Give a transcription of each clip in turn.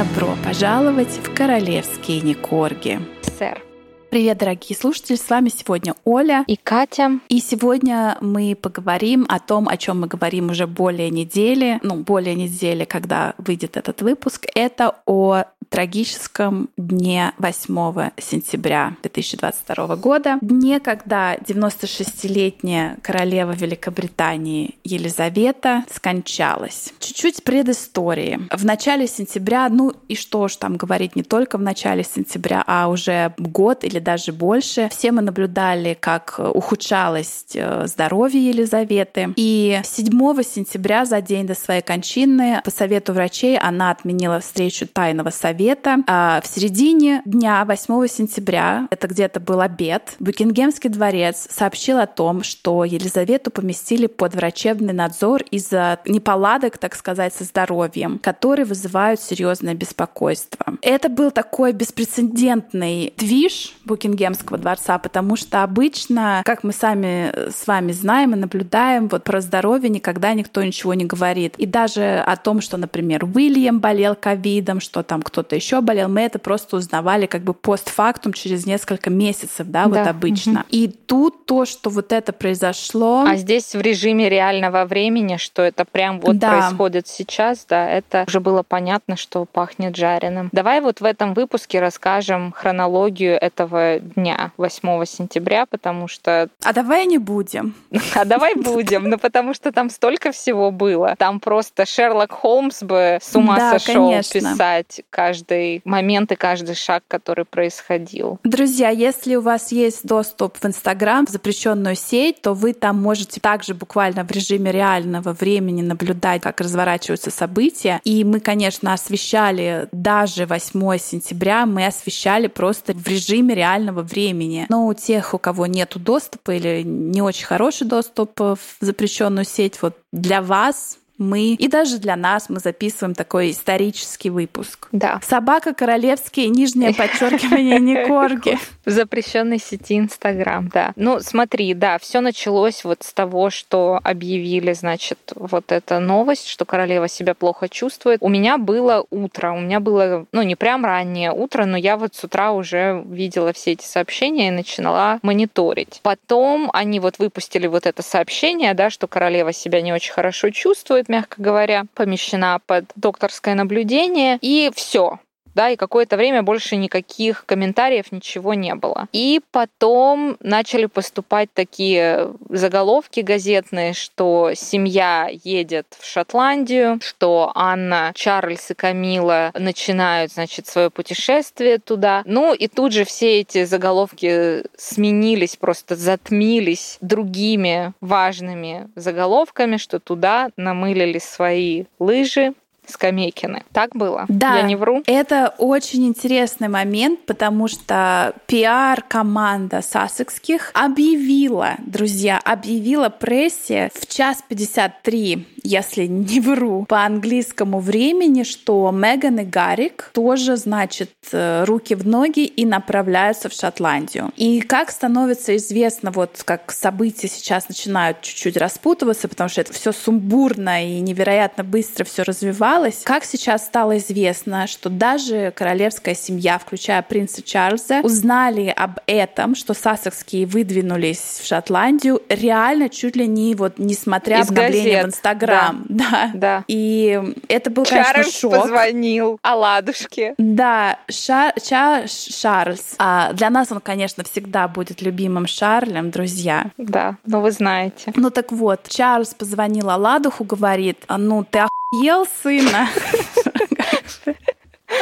Добро пожаловать в королевские Никорги. Сэр. Привет, дорогие слушатели! С вами сегодня Оля и Катя. И сегодня мы поговорим о том, о чем мы говорим уже более недели, ну, более недели, когда выйдет этот выпуск. Это о трагическом дне 8 сентября 2022 года, дне, когда 96-летняя королева Великобритании Елизавета скончалась. Чуть-чуть предыстории. В начале сентября, ну и что ж там говорить, не только в начале сентября, а уже год или даже больше, все мы наблюдали, как ухудшалось э, здоровье Елизаветы. И 7 сентября, за день до своей кончины, по совету врачей, она отменила встречу тайного совета. А в середине дня 8 сентября, это где-то был обед, Букингемский дворец сообщил о том, что Елизавету поместили под врачебный надзор из-за неполадок, так сказать, со здоровьем, которые вызывают серьезное беспокойство. Это был такой беспрецедентный движ Букингемского дворца, потому что обычно, как мы сами с вами знаем и наблюдаем, вот про здоровье никогда никто ничего не говорит. И даже о том, что, например, Уильям болел ковидом, что там кто-то кто-то еще болел, мы это просто узнавали как бы постфактум через несколько месяцев, да, да. вот обычно. Угу. И тут то, что вот это произошло... А здесь в режиме реального времени, что это прям вот да. происходит сейчас, да, это уже было понятно, что пахнет жареным. Давай вот в этом выпуске расскажем хронологию этого дня, 8 сентября, потому что... А давай не будем. А давай будем, ну потому что там столько всего было. Там просто Шерлок Холмс бы с ума сошел писать каждый каждый момент и каждый шаг, который происходил. Друзья, если у вас есть доступ в Инстаграм, в запрещенную сеть, то вы там можете также буквально в режиме реального времени наблюдать, как разворачиваются события. И мы, конечно, освещали даже 8 сентября, мы освещали просто в режиме реального времени. Но у тех, у кого нет доступа или не очень хороший доступ в запрещенную сеть, вот для вас мы, и даже для нас мы записываем такой исторический выпуск. Да. Собака королевские, нижнее подчеркивание, не корги. В запрещенной сети Инстаграм, да. Ну, смотри, да, все началось вот с того, что объявили, значит, вот эта новость, что королева себя плохо чувствует. У меня было утро, у меня было, ну, не прям раннее утро, но я вот с утра уже видела все эти сообщения и начала мониторить. Потом они вот выпустили вот это сообщение, да, что королева себя не очень хорошо чувствует, мягко говоря, помещена под докторское наблюдение, и все да, и какое-то время больше никаких комментариев, ничего не было. И потом начали поступать такие заголовки газетные, что семья едет в Шотландию, что Анна, Чарльз и Камила начинают, значит, свое путешествие туда. Ну и тут же все эти заголовки сменились, просто затмились другими важными заголовками, что туда намылили свои лыжи, Скамейкины. Так было? Да. Я не вру? Это очень интересный момент, потому что пиар-команда Сассекских объявила, друзья, объявила прессе в час 53, если не вру, по английскому времени, что Меган и Гарик тоже, значит, э, руки в ноги и направляются в Шотландию. И как становится известно, вот как события сейчас начинают чуть-чуть распутываться, потому что это все сумбурно и невероятно быстро все развивалось, развивалась. Как сейчас стало известно, что даже королевская семья, включая принца Чарльза, узнали об этом, что сассекские выдвинулись в Шотландию, реально чуть ли не вот несмотря Из обновления газет. в Инстаграм. Да. да. да. И это был, Чарльз конечно, шок. позвонил о ладушке. Да, Ша Ча Шарльз. А для нас он, конечно, всегда будет любимым Шарлем, друзья. Да, но вы знаете. Ну так вот, Чарльз позвонил Аладуху, говорит, ну ты ел сына.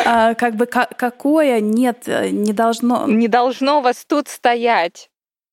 А, как бы какое нет, не должно... Не должно вас тут стоять.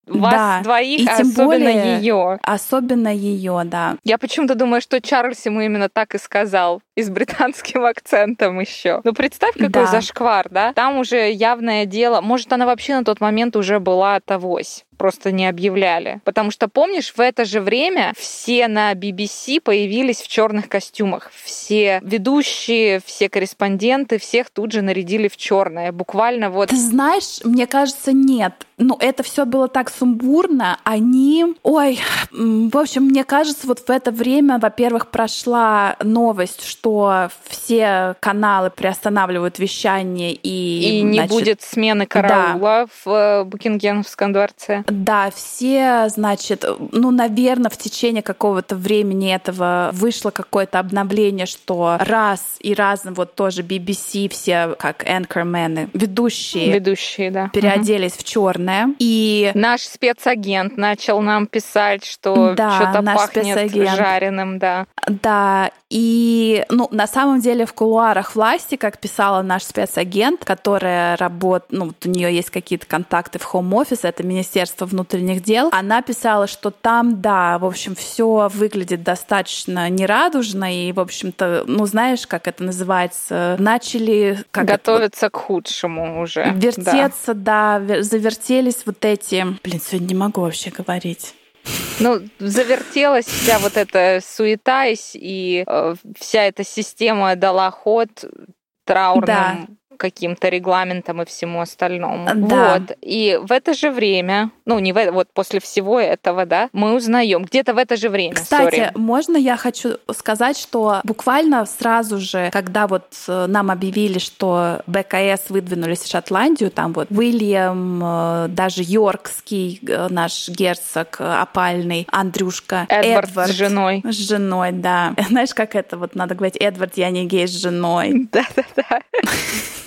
Вас да. двоих, и тем особенно ее. Особенно ее, да. Я почему-то думаю, что Чарльз ему именно так и сказал и с британским акцентом еще. Ну, представь, какой да. зашквар, да? Там уже явное дело. Может, она вообще на тот момент уже была тогось просто не объявляли. Потому что, помнишь, в это же время все на BBC появились в черных костюмах. Все ведущие, все корреспонденты, всех тут же нарядили в черное. Буквально вот... Ты знаешь, мне кажется, нет. Ну, это все было так сумбурно. Они... Ой, в общем, мне кажется, вот в это время, во-первых, прошла новость, что что все каналы приостанавливают вещание и... И не значит, будет смены караула да. в э, Букингемском дворце. Да, все, значит, ну, наверное, в течение какого-то времени этого вышло какое-то обновление, что раз и раз вот тоже BBC, все как anchorмены, ведущие, ведущие да. переоделись угу. в черное. И наш спецагент начал нам писать, что да, что-то пахнет спецагент. жареным, да. Да, и, ну, на самом деле в кулуарах власти, как писала наш спецагент, которая работает, ну, вот у нее есть какие-то контакты в Office, это Министерство внутренних дел, она писала, что там, да, в общем, все выглядит достаточно нерадужно, и, в общем-то, ну, знаешь, как это называется, начали... Как Готовиться это, к худшему уже. Вертеться, да. да, завертелись вот эти... Блин, сегодня не могу вообще говорить. Ну, завертелась вся вот эта суета, и э, вся эта система дала ход траурным да каким-то регламентам и всему остальному. Да. Вот. И в это же время, ну, не в, вот после всего этого, да, мы узнаем, где-то в это же время. Кстати, sorry. можно я хочу сказать, что буквально сразу же, когда вот э, нам объявили, что БКС выдвинулись в Шотландию, там вот Уильям, э, даже Йоркский э, наш герцог опальный, Андрюшка, Эдвард, Эдвард с женой. С женой, да. Знаешь, как это вот надо говорить, Эдвард, я не гей с женой. Да-да-да.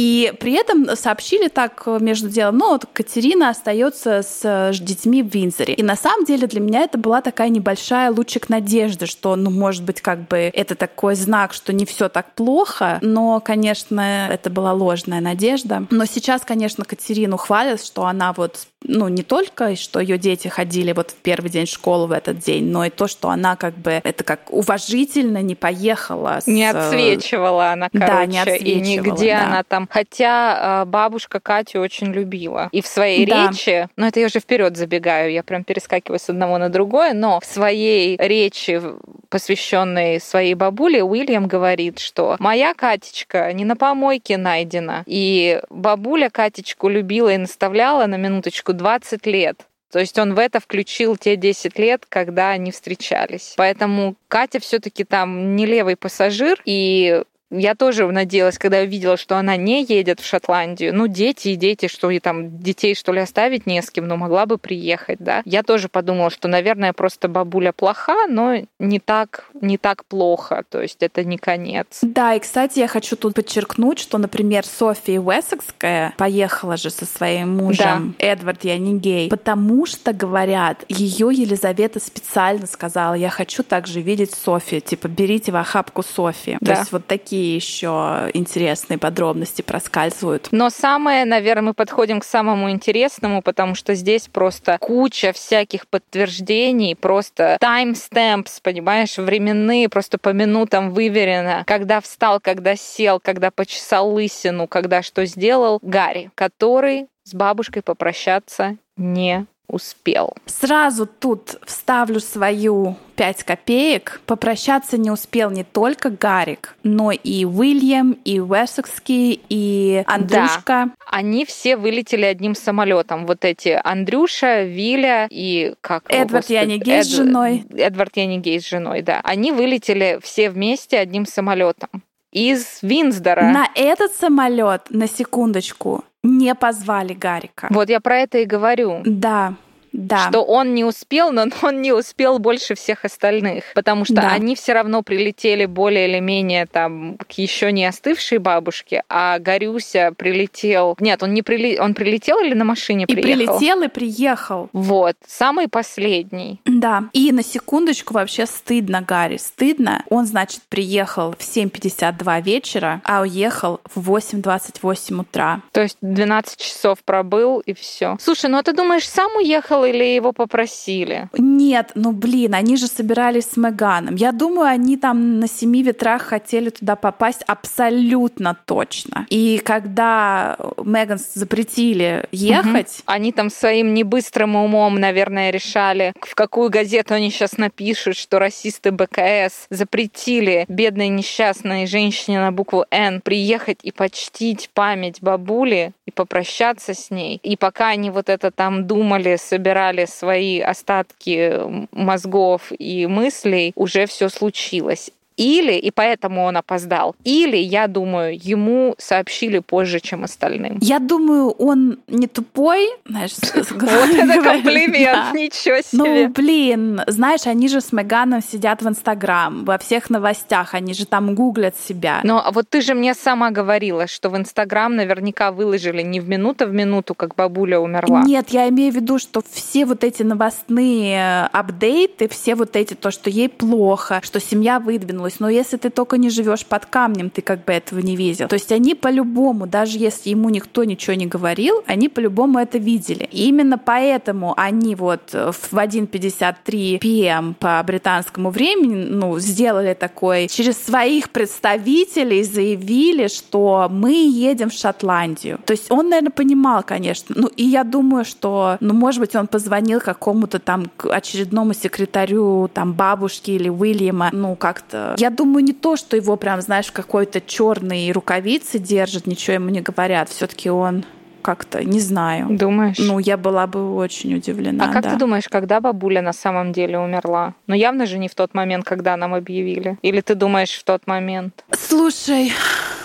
И при этом сообщили так между делом, ну вот Катерина остается с детьми в Винзоре. И на самом деле для меня это была такая небольшая лучик надежды, что, ну, может быть, как бы это такой знак, что не все так плохо, но, конечно, это была ложная надежда. Но сейчас, конечно, Катерину хвалят, что она вот ну, не только, что ее дети ходили вот в первый день школы в этот день, но и то, что она как бы, это как уважительно не поехала. С... Не отсвечивала она, короче, да, не отсвечивала, и нигде да. она там... Хотя а, бабушка Катю очень любила. И в своей да. речи, ну, это я уже вперед забегаю, я прям перескакиваю с одного на другое, но в своей речи, посвященной своей бабуле, Уильям говорит, что моя Катечка не на помойке найдена. И бабуля Катечку любила и наставляла на минуточку девочку 20 лет. То есть он в это включил те 10 лет, когда они встречались. Поэтому Катя все-таки там не левый пассажир, и я тоже надеялась, когда я увидела, что она не едет в Шотландию. Ну, дети и дети, что и там детей, что ли, оставить не с кем, но могла бы приехать, да. Я тоже подумала, что, наверное, просто бабуля плоха, но не так, не так плохо. То есть это не конец. Да, и, кстати, я хочу тут подчеркнуть, что, например, София Уэссекская поехала же со своим мужем, да. Эдвард, я не гей, потому что, говорят, ее Елизавета специально сказала, я хочу также видеть Софию, типа, берите в охапку Софии. Да. То есть вот такие какие еще интересные подробности проскальзывают. Но самое, наверное, мы подходим к самому интересному, потому что здесь просто куча всяких подтверждений, просто timestamps, понимаешь, временные, просто по минутам выверено, когда встал, когда сел, когда почесал лысину, когда что сделал Гарри, который с бабушкой попрощаться не успел. Сразу тут вставлю свою пять копеек. Попрощаться не успел не только Гарик, но и Уильям, и Уэссекский, и Андрюшка. Да. Они все вылетели одним самолетом. Вот эти Андрюша, Виля и как Эдвард господи, Янигей Эд... с женой. Эдвард Янигей с женой, да. Они вылетели все вместе одним самолетом из Винсдора. На этот самолет, на секундочку, не позвали Гарика. Вот я про это и говорю. Да да. что он не успел, но он не успел больше всех остальных, потому что да. они все равно прилетели более или менее там к еще не остывшей бабушке, а Горюся прилетел. Нет, он не прилетел, он прилетел или на машине и приехал? И прилетел и приехал. Вот, самый последний. Да. И на секундочку вообще стыдно Гарри, стыдно. Он, значит, приехал в 7.52 вечера, а уехал в 8.28 утра. То есть 12 часов пробыл и все. Слушай, ну а ты думаешь, сам уехал приехал или его попросили? Нет, ну блин, они же собирались с Меганом. Я думаю, они там на семи ветрах хотели туда попасть абсолютно точно. И когда Меган запретили ехать... Угу. Они там своим небыстрым умом, наверное, решали, в какую газету они сейчас напишут, что расисты БКС запретили бедной несчастной женщине на букву «Н» приехать и почтить память бабули и попрощаться с ней. И пока они вот это там думали, собирались собирали свои остатки мозгов и мыслей, уже все случилось. Или, и поэтому он опоздал, или, я думаю, ему сообщили позже, чем остальным. Я думаю, он не тупой, знаешь, Вот это комплимент, ничего Ну, себе. блин, знаешь, они же с Меганом сидят в Инстаграм, во всех новостях, они же там гуглят себя. Но вот ты же мне сама говорила, что в Инстаграм наверняка выложили не в минуту в минуту, как бабуля умерла. Нет, я имею в виду, что все вот эти новостные апдейты, все вот эти, то, что ей плохо, что семья выдвинулась, но если ты только не живешь под камнем, ты как бы этого не видел. То есть они по-любому, даже если ему никто ничего не говорил, они по-любому это видели. И именно поэтому они вот в 1.53 PM по британскому времени, ну, сделали такой, через своих представителей заявили, что мы едем в Шотландию. То есть он, наверное, понимал, конечно. Ну, и я думаю, что, ну, может быть, он позвонил какому-то там очередному секретарю, там, бабушки или Уильяма, ну, как-то. Я думаю, не то, что его прям, знаешь, в какой-то черной рукавице держат, ничего ему не говорят. Все-таки он как-то, не знаю. Думаешь? Ну, я была бы очень удивлена. А как да. ты думаешь, когда бабуля на самом деле умерла? Ну, явно же не в тот момент, когда нам объявили. Или ты думаешь в тот момент? Слушай,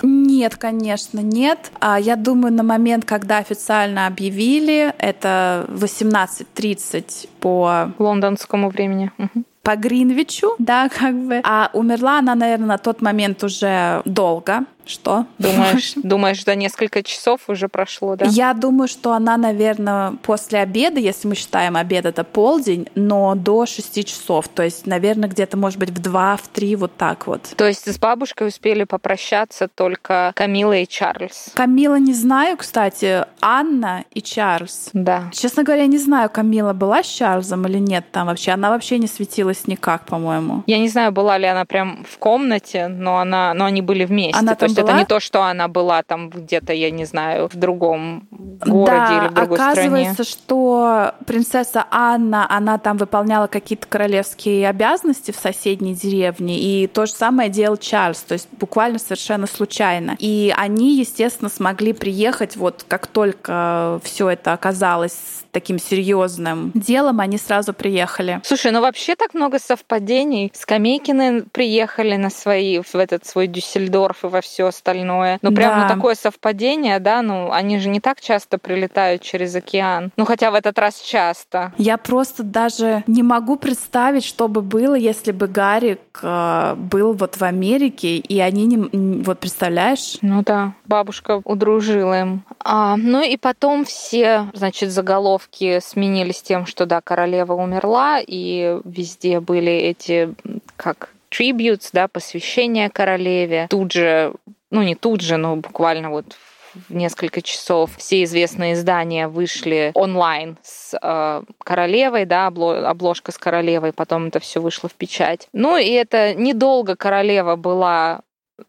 нет, конечно, нет. А я думаю, на момент, когда официально объявили, это 18.30 по Лондонскому времени. Мгм. По Гринвичу, да, как бы. А умерла она, наверное, на тот момент уже долго. Что? Думаешь, думаешь, до несколько часов уже прошло, да? Я думаю, что она, наверное, после обеда, если мы считаем обед это полдень, но до 6 часов. То есть, наверное, где-то, может быть, в 2, в 3, вот так вот. То есть с бабушкой успели попрощаться только Камила и Чарльз. Камила не знаю, кстати, Анна и Чарльз. Да. Честно говоря, не знаю, Камила была с Чарльзом или нет там вообще. Она вообще не светилась никак, по-моему. Я не знаю, была ли она прям в комнате, но она, но они были вместе. Она там есть это была? не то, что она была там где-то, я не знаю, в другом городе да, или в другой оказывается, стране. что принцесса Анна, она там выполняла какие-то королевские обязанности в соседней деревне, и то же самое делал Чарльз, то есть буквально совершенно случайно. И они, естественно, смогли приехать вот как только все это оказалось таким серьезным делом, они сразу приехали. Слушай, ну вообще так много совпадений. Скамейкины приехали на свои, в этот свой Дюссельдорф и во все остальное. Ну прям Да. ну, такое совпадение, да, ну они же не так часто прилетают через океан. Ну хотя в этот раз часто. Я просто даже не могу представить, что бы было, если бы Гарик э, был вот в Америке, и они не... Вот представляешь? Ну да, бабушка удружила им. А, ну и потом все, значит, заголовки сменились тем, что да, королева умерла, и везде были эти, как tributes, да, посвящения королеве. Тут же, ну не тут же, но буквально вот в несколько часов все известные издания вышли онлайн с э, королевой, да, обло- обложка с королевой, потом это все вышло в печать. Ну и это недолго королева была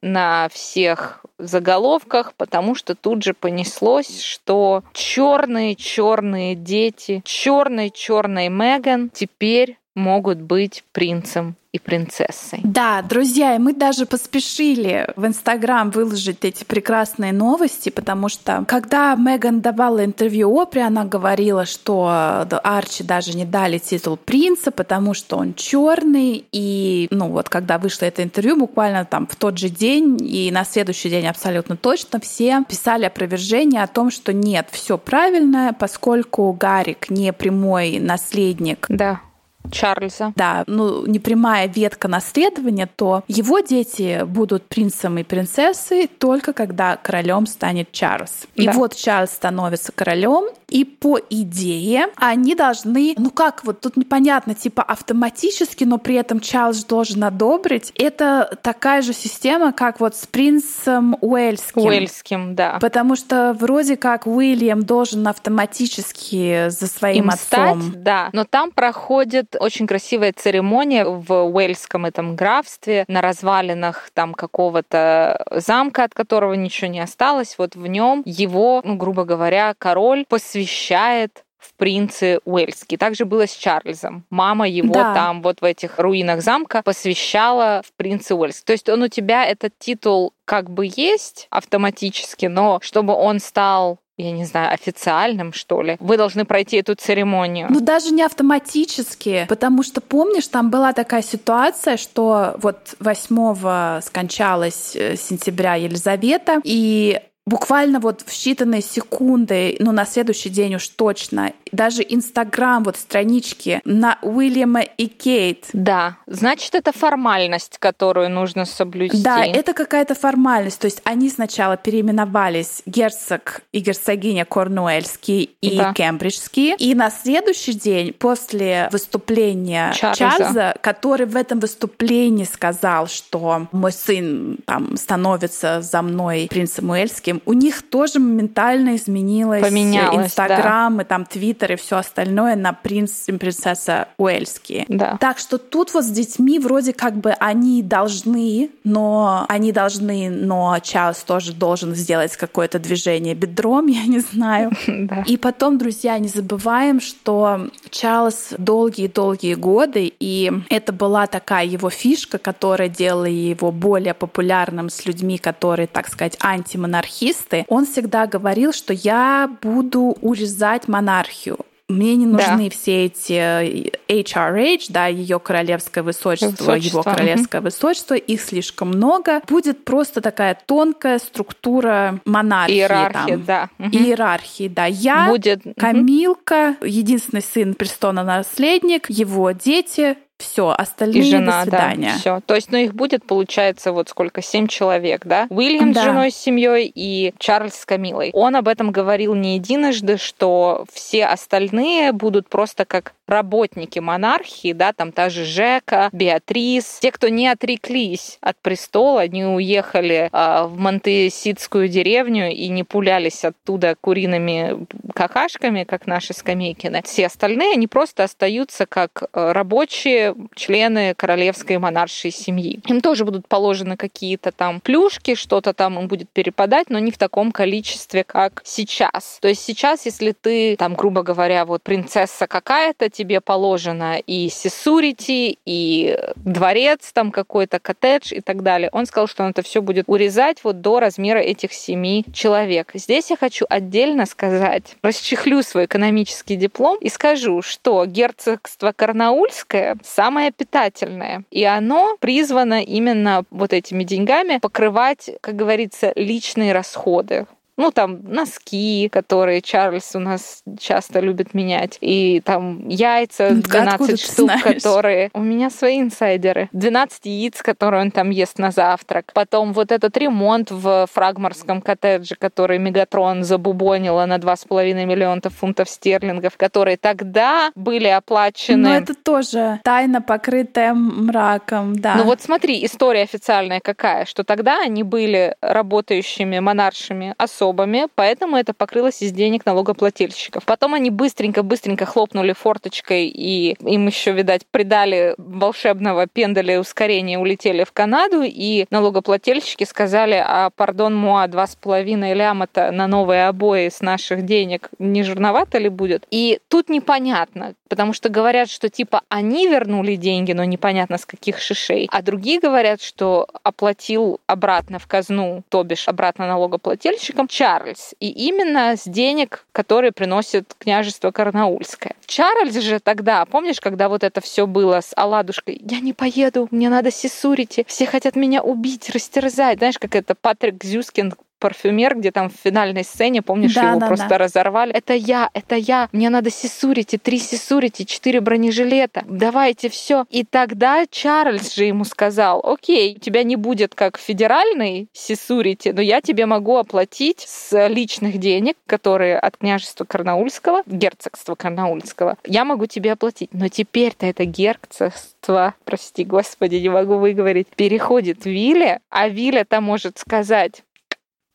на всех заголовках, потому что тут же понеслось, что черные черные дети черной черной Меган теперь могут быть принцем и принцессой. Да, друзья, и мы даже поспешили в Инстаграм выложить эти прекрасные новости, потому что когда Меган давала интервью Опре, она говорила, что Арчи даже не дали титул принца, потому что он черный. И, ну вот, когда вышло это интервью, буквально там в тот же день и на следующий день абсолютно точно все писали опровержение о том, что нет, все правильно, поскольку Гарик не прямой наследник Да, Чарльза. да, ну, непрямая ветка наследования, то его дети будут принцем и принцессой только когда королем станет Чарльз. И Да. вот Чарльз становится королем, и по идее они должны, ну как вот тут непонятно, типа автоматически, но при этом Чарльз должен одобрить. Это такая же система, как вот с принцем Уэльским. Уэльским, да. Потому что вроде как Уильям должен автоматически за своим им отцом. стать, да. Но там проходит очень красивая церемония в Уэльском этом графстве на развалинах там какого-то замка, от которого ничего не осталось. Вот в нем его, ну, грубо говоря, король посвящает в принцы Уэльские. Так же было с Чарльзом. Мама его Да. там вот в этих руинах замка посвящала в принцы Уэльские. То есть он у тебя этот титул как бы есть автоматически, но чтобы он стал я не знаю, официальным, что ли. Вы должны пройти эту церемонию. Ну, даже не автоматически, потому что, помнишь, там была такая ситуация, что вот 8 скончалась э, сентября Елизавета, и буквально вот в считанные секунды, ну, на следующий день уж точно, даже Инстаграм, вот странички на Уильяма и Кейт. Да, значит, это формальность, которую нужно соблюсти. Да, это какая-то формальность. То есть они сначала переименовались герцог и герцогиня Корнуэльский и да. Кембриджский. И на следующий день, после выступления Чарльза. Чарльза, который в этом выступлении сказал, что мой сын там становится за мной принцем Уэльским, у них тоже моментально изменилось Инстаграм да. и там Твиттер и все остальное на принц и принцесса Уэльские. Да. Так что тут вот с детьми вроде как бы они должны, но они должны, но Чарльз тоже должен сделать какое-то движение бедром, я не знаю. Да. И потом, друзья, не забываем, что Чарльз долгие-долгие годы, и это была такая его фишка, которая делала его более популярным с людьми, которые, так сказать, антимонархисты, юристы, он всегда говорил, что я буду урезать монархию. Мне не нужны да. все эти HRH, да, ее королевское высочество, высочество. его королевское угу. высочество, их слишком много. Будет просто такая тонкая структура монархии. Иерархии, там. да. Угу. Иерархии, да. Я, Будет... Камилка, единственный сын престола наследник, его дети, все, остальные и жена, до свидания. Да, все. То есть, ну, их будет, получается, вот сколько, семь человек, да? Уильям да. с женой, с семьей и Чарльз с Камилой. Он об этом говорил не единожды, что все остальные будут просто как работники монархии, да, там та же Жека, Беатрис, те, кто не отреклись от престола, они уехали э, в Монтесидскую деревню и не пулялись оттуда куриными какашками, как наши скамейкины. Все остальные, они просто остаются как э, рабочие члены королевской монаршей семьи. Им тоже будут положены какие-то там плюшки, что-то там им будет перепадать, но не в таком количестве, как сейчас. То есть сейчас, если ты, там, грубо говоря, вот принцесса какая-то, тебе положено и сесурити, и дворец там какой-то, коттедж и так далее. Он сказал, что он это все будет урезать вот до размера этих семи человек. Здесь я хочу отдельно сказать, расчехлю свой экономический диплом и скажу, что герцогство Карнаульское самое питательное, и оно призвано именно вот этими деньгами покрывать, как говорится, личные расходы ну, там, носки, которые Чарльз у нас часто любит менять, и там яйца 12 штук, которые... У меня свои инсайдеры. 12 яиц, которые он там ест на завтрак. Потом вот этот ремонт в фрагморском коттедже, который Мегатрон забубонила на 2,5 миллиона фунтов стерлингов, которые тогда были оплачены... Но это тоже тайна, покрытая мраком, да. Ну вот смотри, история официальная какая, что тогда они были работающими монаршими особо особами, поэтому это покрылось из денег налогоплательщиков. Потом они быстренько-быстренько хлопнули форточкой, и им еще, видать, придали волшебного пендаля ускорения, улетели в Канаду, и налогоплательщики сказали, а, пардон, муа, два с половиной ляма-то на новые обои с наших денег не жирновато ли будет? И тут непонятно, потому что говорят, что типа они вернули деньги, но непонятно с каких шишей, а другие говорят, что оплатил обратно в казну, то бишь обратно налогоплательщикам, Чарльз, и именно с денег, которые приносит княжество Карнаульское. Чарльз же тогда, помнишь, когда вот это все было с Аладушкой, я не поеду, мне надо сисурити, все хотят меня убить, растерзать, знаешь, как это Патрик Зюскин парфюмер, где там в финальной сцене, помнишь, да, его да, просто да. разорвали. Это я, это я. Мне надо сисурити, три сисурити, четыре бронежилета. Давайте все. И тогда Чарльз же ему сказал, окей, у тебя не будет как федеральный сисурити, но я тебе могу оплатить с личных денег, которые от княжества Карнаульского, герцогства Карнаульского, я могу тебе оплатить. Но теперь-то это герцогство, прости господи, не могу выговорить, переходит Виле, а Виля-то может сказать,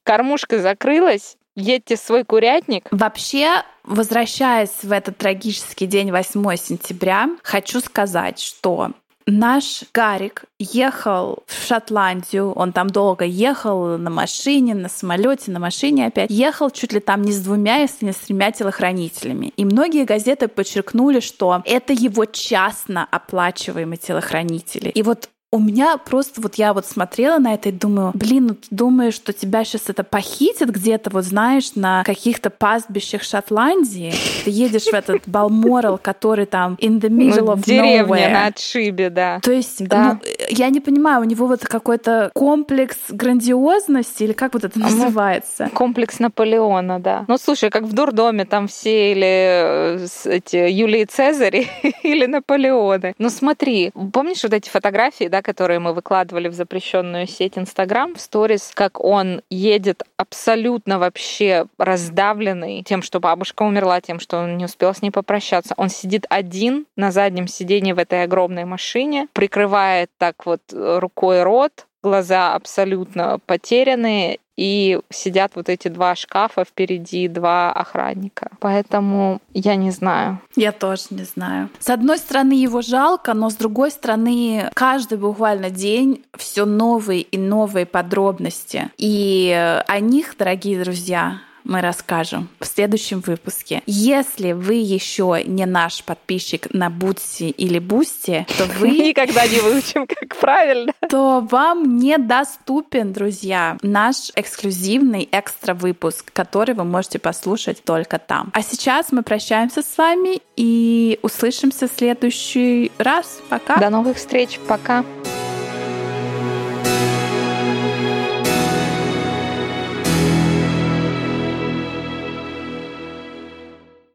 кормушка закрылась, едьте свой курятник. Вообще, возвращаясь в этот трагический день 8 сентября, хочу сказать, что Наш Гарик ехал в Шотландию, он там долго ехал на машине, на самолете, на машине опять. Ехал чуть ли там не с двумя, если не с тремя телохранителями. И многие газеты подчеркнули, что это его частно оплачиваемые телохранители. И вот у меня просто вот я вот смотрела на это и думаю, блин, ну ты думаешь, что тебя сейчас это похитит где-то, вот знаешь, на каких-то пастбищах Шотландии? Ты едешь в этот Балморал, который там in the middle ну, of деревня nowhere. на отшибе, да. То есть, Да. ну, я не понимаю, у него вот какой-то комплекс грандиозности или как вот это Ну, называется? Комплекс Наполеона, да. Ну, слушай, как в дурдоме там все или э, эти Юлии Цезари или Наполеоны. Ну, смотри, помнишь вот эти фотографии, да, которые мы выкладывали в запрещенную сеть Инстаграм, в сторис, как он едет абсолютно вообще раздавленный тем, что бабушка умерла, тем, что он не успел с ней попрощаться. Он сидит один на заднем сиденье в этой огромной машине, прикрывает так вот рукой рот, глаза абсолютно потерянные, и сидят вот эти два шкафа впереди, два охранника. Поэтому я не знаю. Я тоже не знаю. С одной стороны, его жалко, но с другой стороны, каждый буквально день все новые и новые подробности. И о них, дорогие друзья, мы расскажем в следующем выпуске. Если вы еще не наш подписчик на Бутси или Boosty, то вы Никогда не выучим, как правильно. то вам недоступен, друзья, наш эксклюзивный экстра выпуск, который вы можете послушать только там. А сейчас мы прощаемся с вами и услышимся в следующий раз. Пока. До новых встреч. Пока.